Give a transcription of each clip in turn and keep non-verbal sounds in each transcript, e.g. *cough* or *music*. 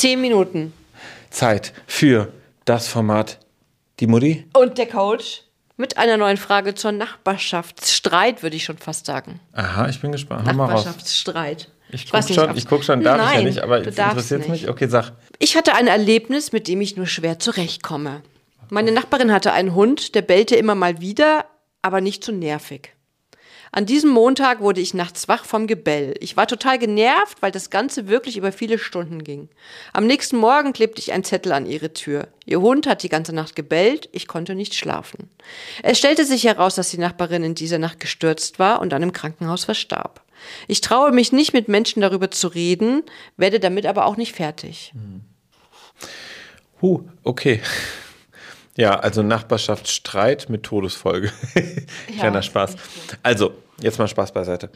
zehn Minuten. Zeit für das Format Die Mutti. Und der Coach mit einer neuen Frage zur Nachbarschaftsstreit, würde ich schon fast sagen. Aha, ich bin gespannt. Nachbarschaftsstreit. Ich guck weiß nicht, schon, ich guck schon, darf ich ja Nein, nicht, aber interessiert mich. Okay, sag. Ich hatte ein Erlebnis, mit dem ich nur schwer zurechtkomme. Meine Nachbarin hatte einen Hund, der bellte immer mal wieder, aber nicht zu nervig. An diesem Montag wurde ich nachts wach vom Gebell. Ich war total genervt, weil das Ganze wirklich über viele Stunden ging. Am nächsten Morgen klebte ich einen Zettel an ihre Tür. Ihr Hund hat die ganze Nacht gebellt, ich konnte nicht schlafen. Es stellte sich heraus, dass die Nachbarin in dieser Nacht gestürzt war und dann im Krankenhaus verstarb. Ich traue mich nicht, mit Menschen darüber zu reden, werde damit aber auch nicht fertig. Huh, okay. Ja, also Nachbarschaftsstreit mit Todesfolge. *laughs* Kleiner Spaß. Also, jetzt mal Spaß beiseite.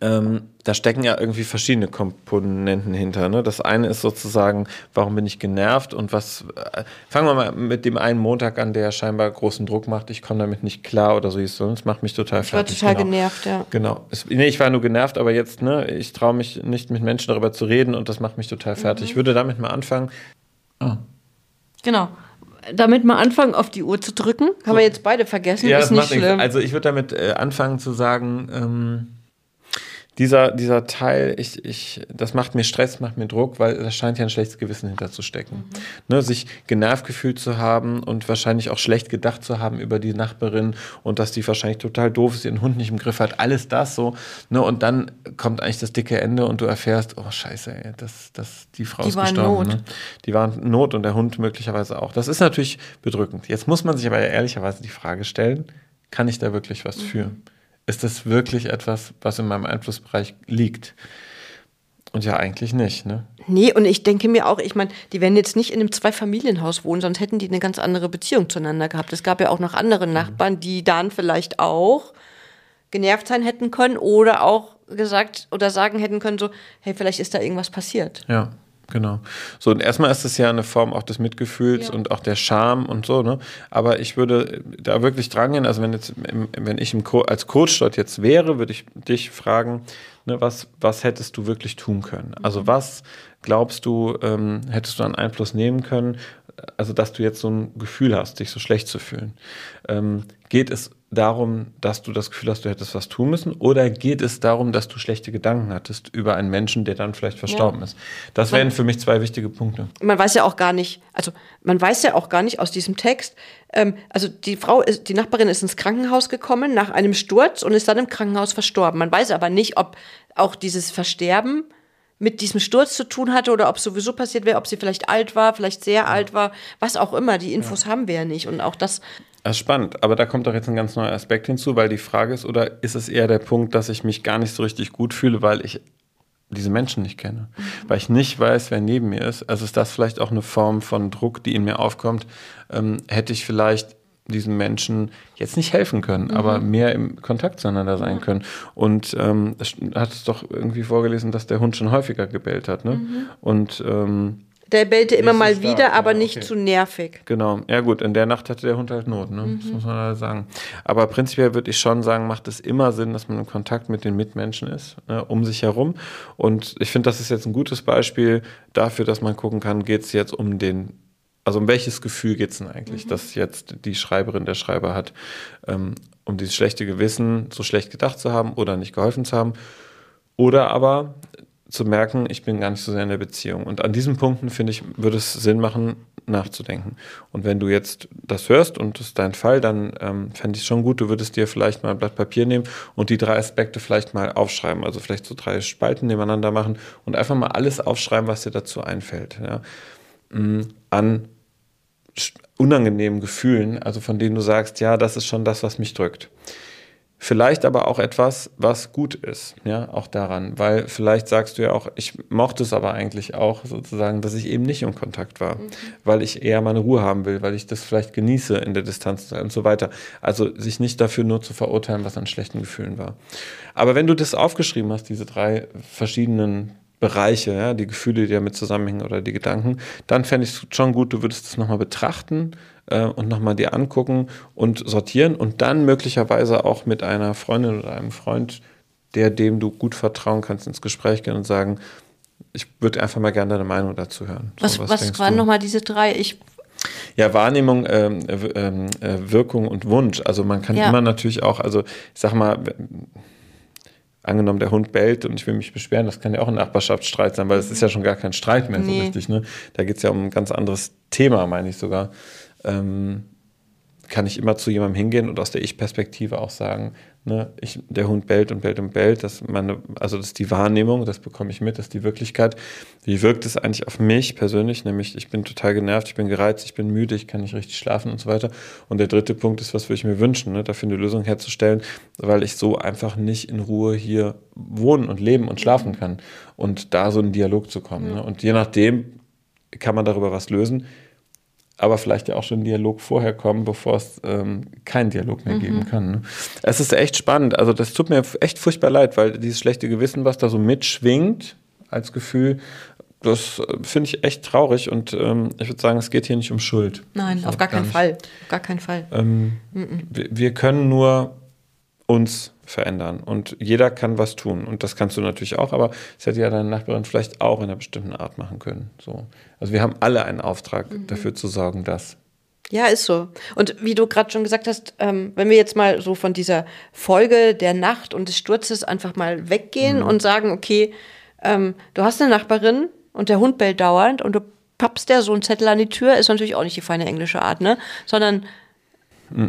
Ähm, da stecken ja irgendwie verschiedene Komponenten hinter. Ne? Das eine ist sozusagen, warum bin ich genervt und was. Äh, fangen wir mal mit dem einen Montag an, der scheinbar großen Druck macht. Ich komme damit nicht klar oder so. hieß es, sonst macht mich total Ich war fertig. total genau. genervt, ja. Genau. Es, nee, ich war nur genervt, aber jetzt, ne, ich traue mich nicht mit Menschen darüber zu reden und das macht mich total fertig. Mhm. Ich würde damit mal anfangen. Genau. Damit mal anfangen, auf die Uhr zu drücken. Haben wir jetzt beide vergessen. Ja, ist nicht macht nichts. schlimm. Also ich würde damit äh, anfangen zu sagen, ähm, dieser, dieser Teil, ich, ich, das macht mir Stress, macht mir Druck, weil da scheint ja ein schlechtes Gewissen hinterzustecken. Ne, sich genervt gefühlt zu haben und wahrscheinlich auch schlecht gedacht zu haben über die Nachbarin und dass die wahrscheinlich total doof ist, ihren Hund nicht im Griff hat, alles das so. Ne, und dann kommt eigentlich das dicke Ende und du erfährst, oh scheiße, ey, das, das, die Frau Die ist gestorben. Not. Ne? Die waren Not und der Hund möglicherweise auch. Das ist natürlich bedrückend. Jetzt muss man sich aber ehrlicherweise die Frage stellen, kann ich da wirklich was für? Ist das wirklich etwas, was in meinem Einflussbereich liegt? Und ja, eigentlich nicht, ne? nee, und ich denke mir auch, ich meine, die werden jetzt nicht in einem Zweifamilienhaus wohnen, sonst hätten die eine ganz andere Beziehung zueinander gehabt. Es gab ja auch noch andere Nachbarn, die dann vielleicht auch genervt sein hätten können oder auch gesagt oder sagen hätten können, so, hey, vielleicht ist da irgendwas passiert. Ja, genau. So, und erstmal ist es ja eine Form auch des Mitgefühls Ja. und auch der Scham und so, ne? Aber ich würde da wirklich dran gehen, also wenn jetzt, wenn ich im Co als Coach dort jetzt wäre, würde ich dich fragen, ne, was, was hättest du wirklich tun können? Also was glaubst du, ähm, hättest du an Einfluss nehmen können, also dass du jetzt so ein Gefühl hast, dich so schlecht zu fühlen? Ähm, geht es darum, dass du das Gefühl hast, du hättest was tun müssen? Oder geht es darum, dass du schlechte Gedanken hattest über einen Menschen, der dann vielleicht verstorben ist? Das wären für mich zwei wichtige Punkte. man weiß ja auch gar nicht, also man weiß ja auch gar nicht aus diesem Text, ähm, also die Frau, ist, die Nachbarin ist ins Krankenhaus gekommen nach einem Sturz und ist dann im Krankenhaus verstorben. Man weiß aber nicht, ob auch dieses Versterben mit diesem Sturz zu tun hatte oder ob sowieso passiert wäre, ob sie vielleicht alt war, vielleicht sehr alt war, was auch immer. Die Infos haben wir ja nicht und auch das, spannend, aber da kommt doch jetzt ein ganz neuer Aspekt hinzu, weil die Frage ist, oder ist es eher der Punkt, dass ich mich gar nicht so richtig gut fühle, weil ich diese Menschen nicht kenne, weil ich nicht weiß, wer neben mir ist. Also ist das vielleicht auch eine Form von Druck, die in mir aufkommt. Ähm, hätte ich vielleicht diesen Menschen jetzt nicht helfen können, aber mehr im Kontakt zueinander sein können. Und ähm, hat es doch irgendwie vorgelesen, dass der Hund schon häufiger gebellt hat. Ne? Und ähm, der bellte immer mal stark, wieder, aber ja, nicht okay. zu nervig. Genau, ja gut, in der Nacht hatte der Hund halt Not, ne? das muss man leider sagen. Aber prinzipiell würde ich schon sagen, macht es immer Sinn, dass man in Kontakt mit den Mitmenschen ist, ne, um sich herum. Und ich finde, das ist jetzt ein gutes Beispiel dafür, dass man gucken kann, geht es jetzt um den, also um welches Gefühl geht es denn eigentlich, dass jetzt die Schreiberin, der Schreiber hat, ähm, um dieses schlechte Gewissen, so schlecht gedacht zu haben oder nicht geholfen zu haben. Oder aber zu merken, ich bin gar nicht so sehr in der Beziehung. Und an diesen Punkten, finde ich, würde es Sinn machen, nachzudenken. Und wenn du jetzt das hörst und das ist dein Fall, dann ähm, fände ich es schon gut, du würdest dir vielleicht mal ein Blatt Papier nehmen und die drei Aspekte vielleicht mal aufschreiben. Also vielleicht so drei Spalten nebeneinander machen und einfach mal alles aufschreiben, was dir dazu einfällt. Ja. Mm, An unangenehmen Gefühlen, also von denen du sagst, ja, das ist schon das, was mich drückt. Vielleicht aber auch etwas, was gut ist, ja, auch daran, weil vielleicht sagst du ja auch, ich mochte es aber eigentlich auch sozusagen, dass ich eben nicht im Kontakt war, weil ich eher meine Ruhe haben will, weil ich das vielleicht genieße in der Distanz und so weiter. Also sich nicht dafür nur zu verurteilen, was an schlechten Gefühlen war. Aber wenn du das aufgeschrieben hast, diese drei verschiedenen Bereiche, ja, die Gefühle, die damit zusammenhängen oder die Gedanken, dann fände ich es schon gut, du würdest es nochmal betrachten äh, und nochmal dir angucken und sortieren und dann möglicherweise auch mit einer Freundin oder einem Freund, der dem du gut vertrauen kannst, ins Gespräch gehen und sagen, ich würde einfach mal gerne deine Meinung dazu hören. So, was was, was waren nochmal diese drei? Ich ja, Wahrnehmung, ähm, ähm, äh, Wirkung und Wunsch. Also man kann ja. immer natürlich auch, also ich sag mal, angenommen, der Hund bellt und ich will mich beschweren, das kann ja auch ein Nachbarschaftsstreit sein, weil es ist ja schon gar kein Streit mehr nee. so richtig. Ne? Da geht es ja um ein ganz anderes Thema, meine ich sogar. Ähm, kann ich immer zu jemandem hingehen und aus der Ich-Perspektive auch sagen, ne, ich, der Hund bellt und bellt und bellt, das meine, also das ist die Wahrnehmung, das bekomme ich mit, das ist die Wirklichkeit. Wie wirkt es eigentlich auf mich persönlich? Nämlich, ich bin total genervt, ich bin gereizt, ich bin müde, ich kann nicht richtig schlafen und so weiter. Und der dritte Punkt ist, was würde ich mir wünschen, ne, dafür eine Lösung herzustellen, weil ich so einfach nicht in Ruhe hier wohnen und leben und schlafen kann. Und da so in Dialog zu kommen. Ne? Und je nachdem kann man darüber was lösen aber vielleicht ja auch schon Dialog vorher kommen, bevor es ähm, keinen Dialog mehr mhm. geben kann. Ne? Es ist echt spannend. Also das tut mir echt furchtbar leid, weil dieses schlechte Gewissen, was da so mitschwingt als Gefühl, das äh, finde ich echt traurig und ähm, ich würde sagen, es geht hier nicht um Schuld. Nein, auf gar, gar keinen Fall. Auf gar keinen Fall. Ähm, mhm. wir, wir können nur uns verändern. Und jeder kann was tun. Und das kannst du natürlich auch, aber das hätte ja deine Nachbarin vielleicht auch in einer bestimmten Art machen können. So. Also wir haben alle einen Auftrag, mhm. dafür zu sorgen, dass. Ja, ist so. Und wie du gerade schon gesagt hast, ähm, wenn wir jetzt mal so von dieser Folge der Nacht und des Sturzes einfach mal weggehen mhm. und sagen, okay, ähm, du hast eine Nachbarin und der Hund bellt dauernd und du pappst der so einen Zettel an die Tür, ist natürlich auch nicht die feine englische Art, ne? Sondern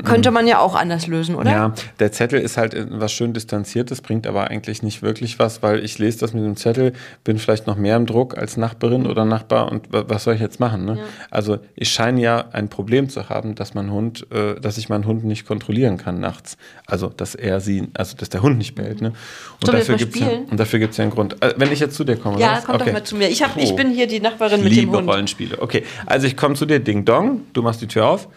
könnte man ja auch anders lösen, oder? Ja, der Zettel ist halt was schön distanziertes, bringt aber eigentlich nicht wirklich was, weil ich lese das mit dem Zettel, bin vielleicht noch mehr im Druck als Nachbarin oder Nachbar und was soll ich jetzt machen? Ne? Ja. Also ich scheine ja ein Problem zu haben, dass mein Hund, äh, dass ich meinen Hund nicht kontrollieren kann nachts. Also dass er sie, also dass der Hund nicht bellt. Ne? Und, dafür gibt's ja, und dafür gibt es ja einen Grund. Äh, wenn ich jetzt zu dir komme, ja, komm okay. doch mal zu mir. Ich, hab, ich bin hier die Nachbarin mit dem Hund. Liebe Rollenspiele. Okay, also ich komme zu dir, Ding Dong, du machst die Tür auf.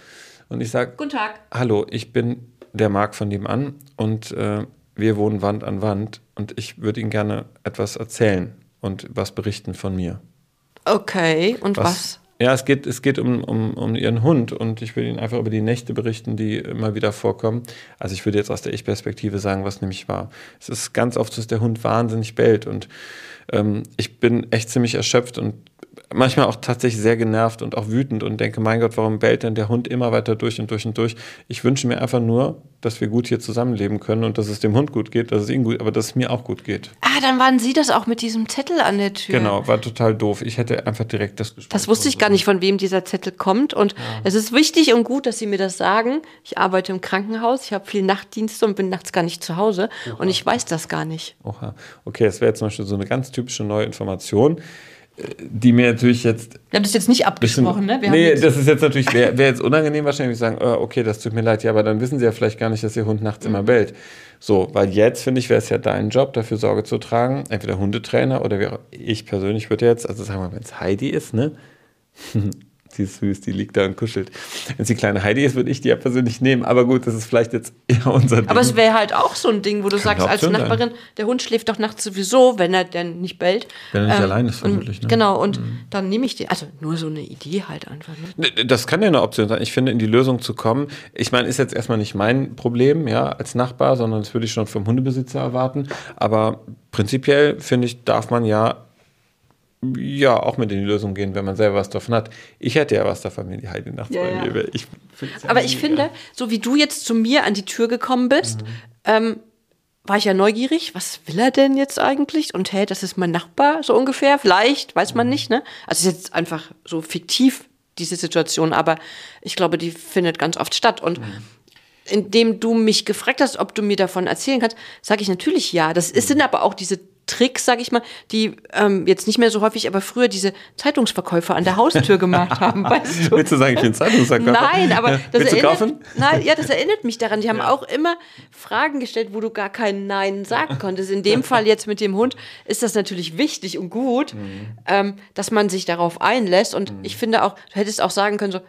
Und ich sage, Guten Tag. Hallo, ich bin der Marc von nebenan und äh, wir wohnen Wand an Wand und ich würde Ihnen gerne etwas erzählen und was berichten von mir. Okay, und was? was? Ja, es geht, es geht um, um, um Ihren Hund und ich will Ihnen einfach über die Nächte berichten, die immer wieder vorkommen. Also ich würde jetzt aus der Ich-Perspektive sagen, was nämlich war. Es ist ganz oft, dass der Hund wahnsinnig bellt und ähm, ich bin echt ziemlich erschöpft und manchmal auch tatsächlich sehr genervt und auch wütend und denke, mein Gott, warum bellt denn der Hund immer weiter durch und durch und durch? Ich wünsche mir einfach nur, dass wir gut hier zusammenleben können und dass es dem Hund gut geht, dass es ihm gut, aber dass es mir auch gut geht. Ah, dann waren Sie das auch mit diesem Zettel an der Tür. Genau, war total doof. Ich hätte einfach direkt das Gespräch. Das wusste ich gar nicht, von wem dieser Zettel kommt und ja. es ist wichtig und gut, dass Sie mir das sagen. Ich arbeite im Krankenhaus, ich habe viel Nachtdienste und bin nachts gar nicht zu Hause Oha. und ich weiß das gar nicht. Oha. Okay, das wäre jetzt zum Beispiel so eine ganz typische neue Information die mir natürlich jetzt. Wir haben das jetzt nicht abgesprochen, bisschen, ne? Wir nee, das ist jetzt natürlich, wäre wär jetzt unangenehm wahrscheinlich, sagen, oh, okay, das tut mir leid, ja, aber dann wissen sie ja vielleicht gar nicht, dass ihr Hund nachts mhm. immer bellt. So, weil jetzt, finde ich, wäre es ja dein Job, dafür Sorge zu tragen, entweder Hundetrainer oder ich persönlich würde jetzt, also sagen wir mal, wenn es Heidi ist, ne? *laughs* Sie ist süß, die liegt da und kuschelt. Wenn es die kleine Heidi ist, würde ich die ja persönlich nehmen. Aber gut, das ist vielleicht jetzt *laughs* eher unser Ding. Aber es wäre halt auch so ein Ding, wo du Kann sagst, als Nachbarin, sein. der Hund schläft doch nachts sowieso, wenn er denn nicht bellt. Wenn er nicht ähm, allein ist, vermutlich. Ne? Genau, und mhm. dann nehme ich die. Also nur so eine Idee halt einfach. Ne? Das kann ja eine Option sein. Ich finde, in die Lösung zu kommen, ich meine, ist jetzt erstmal nicht mein Problem, ja, als Nachbar, sondern das würde ich schon vom Hundebesitzer erwarten. Aber prinzipiell, finde ich, darf man ja ja auch mit in die Lösung gehen, wenn man selber was davon hat. Ich hätte ja was davon, wenn die Heidi nachts ja, bei mir wäre. Ich Aber ich finde, so wie du jetzt zu mir an die Tür gekommen bist, mhm. ähm, war ich ja neugierig, was will er denn jetzt eigentlich? Und hey, das ist mein Nachbar, so ungefähr. Vielleicht, weiß man mhm. nicht, ne? Also ist jetzt einfach so fiktiv, diese Situation, aber ich glaube, die findet ganz oft statt. Und mhm. indem du mich gefragt hast, ob du mir davon erzählen kannst, sage ich natürlich ja. Das ist, mhm. sind aber auch diese Tricks, sag ich mal, die ähm, jetzt nicht mehr so häufig, aber früher diese Zeitungsverkäufer an der Haustür gemacht *laughs* haben. Weißt du? Willst du sagen, ich bin Zeitungsverkäufer? Nein, aber das erinnert, nein, ja, das erinnert mich daran. Die haben ja. auch immer Fragen gestellt, wo du gar kein Nein sagen konntest. In dem Fall jetzt mit dem Hund ist das natürlich wichtig und gut, mhm. ähm, dass man sich darauf einlässt. Und mhm. ich finde auch, du hättest auch sagen können so,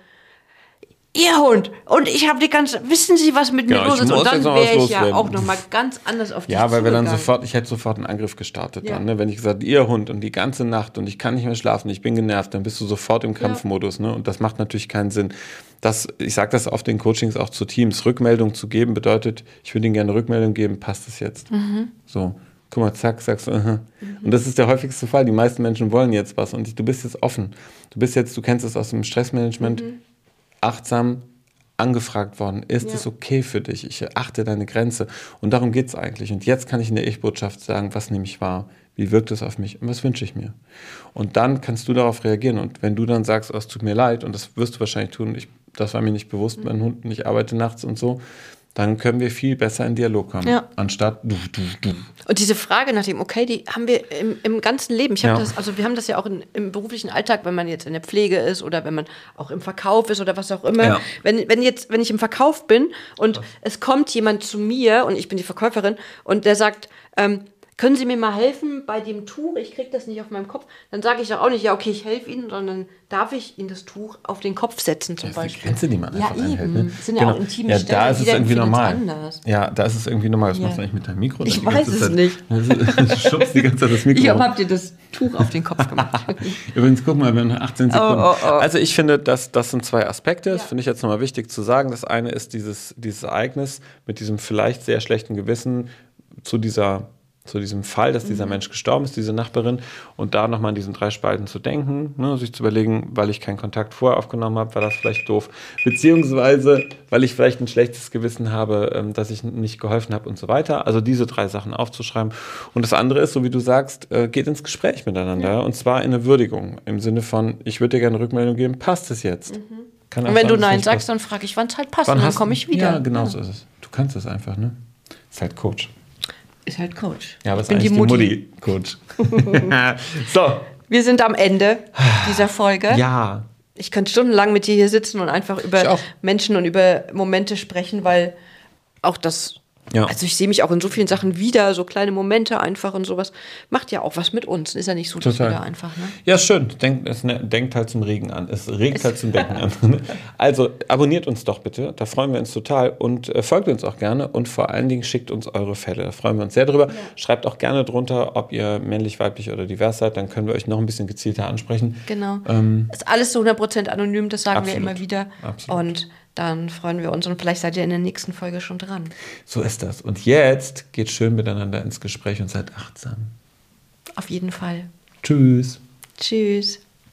Ihr Hund. Und ich habe die ganze. Wissen Sie, was mit mir los ist? Und dann wäre ich ja auch nochmal ganz anders auf die Ja, weil wir dann sofort, ich hätte sofort einen Angriff gestartet ja. dann, ne? Wenn ich gesagt, Ihr Hund und die ganze Nacht und ich kann nicht mehr schlafen, ich bin genervt, dann bist du sofort im Kampfmodus, ne? Und das macht natürlich keinen Sinn. Das, ich sage das oft in Coachings auch zu Teams. Rückmeldung zu geben bedeutet, ich würde Ihnen gerne Rückmeldung geben, passt es jetzt? Mhm. So. guck mal, zack, sagst du, uh -huh. mhm. und das ist der häufigste Fall. Die meisten Menschen wollen jetzt was und du bist jetzt offen. Du bist jetzt, du kennst es aus dem Stressmanagement, mhm. Achtsam angefragt worden, ist ja. es okay für dich? Ich achte deine Grenze. Und darum geht es eigentlich. Und jetzt kann ich in der Ich-Botschaft sagen, was nehme ich wahr? Wie wirkt es auf mich? Und was wünsche ich mir? Und dann kannst du darauf reagieren. Und wenn du dann sagst, oh, es tut mir leid, und das wirst du wahrscheinlich tun, ich, das war mir nicht bewusst, mhm. mein Hund, ich arbeite nachts und so, dann können wir viel besser in Dialog kommen, ja. anstatt du, du, du. Und diese Frage nach dem Okay, die haben wir im, im ganzen Leben. Ich ja. das, also wir haben das ja auch in, im beruflichen Alltag, wenn man jetzt in der Pflege ist oder wenn man auch im Verkauf ist oder was auch immer. Ja. Wenn, wenn jetzt, wenn ich im Verkauf bin und was? es kommt jemand zu mir und ich bin die Verkäuferin und der sagt, ähm, können Sie mir mal helfen bei dem Tuch? Ich kriege das nicht auf meinem Kopf. Dann sage ich doch auch nicht, ja, okay, ich helfe Ihnen, sondern darf ich Ihnen das Tuch auf den Kopf setzen zum das Beispiel. Grenze, die man ja, eben. Einhält, ne? Das sind ja genau. auch intime ja, Stellen. Da ist es irgendwie normal. Ja, da ist es irgendwie normal. Was ja. machst du eigentlich mit deinem Mikro? Ich weiß es Zeit, nicht. *laughs* Du schubst die ganze Zeit das Mikro. Ich habe dir das Tuch auf den Kopf gemacht. *laughs* Übrigens, guck mal, wir haben noch 18 Sekunden. Oh, oh, oh. Also ich finde, dass, das sind zwei Aspekte. Das finde ich jetzt nochmal wichtig zu sagen. Das eine ist dieses, dieses Ereignis mit diesem vielleicht sehr schlechten Gewissen zu dieser zu diesem Fall, dass dieser mhm. Mensch gestorben ist, diese Nachbarin, und da nochmal in diesen drei Spalten zu denken, ne, sich zu überlegen, weil ich keinen Kontakt vorher aufgenommen habe, war das vielleicht doof, beziehungsweise weil ich vielleicht ein schlechtes Gewissen habe, ähm, dass ich nicht geholfen habe und so weiter. Also diese drei Sachen aufzuschreiben. Und das andere ist, so wie du sagst, äh, geht ins Gespräch miteinander ja. und zwar in eine Würdigung, im Sinne von, ich würde dir gerne Rückmeldung geben, passt es jetzt? Mhm. und wenn sein, du Nein sagst, dann frage ich, wann es halt passt, wann und dann komme ich wieder. Ja, genau ja. so ist es. Du kannst es einfach, ne? Ist halt Coach ist halt Coach. Ja, aber es ist eigentlich die Mutti, Mutti Coach. *laughs* so. Wir sind am Ende dieser Folge. Ja. Ich könnte stundenlang mit dir hier sitzen und einfach über Menschen und über Momente sprechen, weil auch das ja. Also ich sehe mich auch in so vielen Sachen wieder, so kleine Momente einfach und sowas. Macht ja auch was mit uns. Ist ja nicht so, dass Total. wir da einfach. Ne? Ja, schön. Denkt, es ne, denkt halt zum Regen an. Es regt halt zum Denken an. *laughs* Also abonniert uns doch bitte. Da freuen wir uns total. Und äh, folgt uns auch gerne. Und vor allen Dingen schickt uns eure Fälle. Da freuen wir uns sehr drüber. Ja. Schreibt auch gerne drunter, ob ihr männlich, weiblich oder divers seid. Dann können wir euch noch ein bisschen gezielter ansprechen. Genau. Ähm, ist alles so 100% anonym. Das sagen absolut. wir immer wieder. Absolut. Und dann freuen wir uns und vielleicht seid ihr in der nächsten Folge schon dran. So ist das. Und jetzt geht schön miteinander ins Gespräch und seid achtsam. Auf jeden Fall. Tschüss. Tschüss.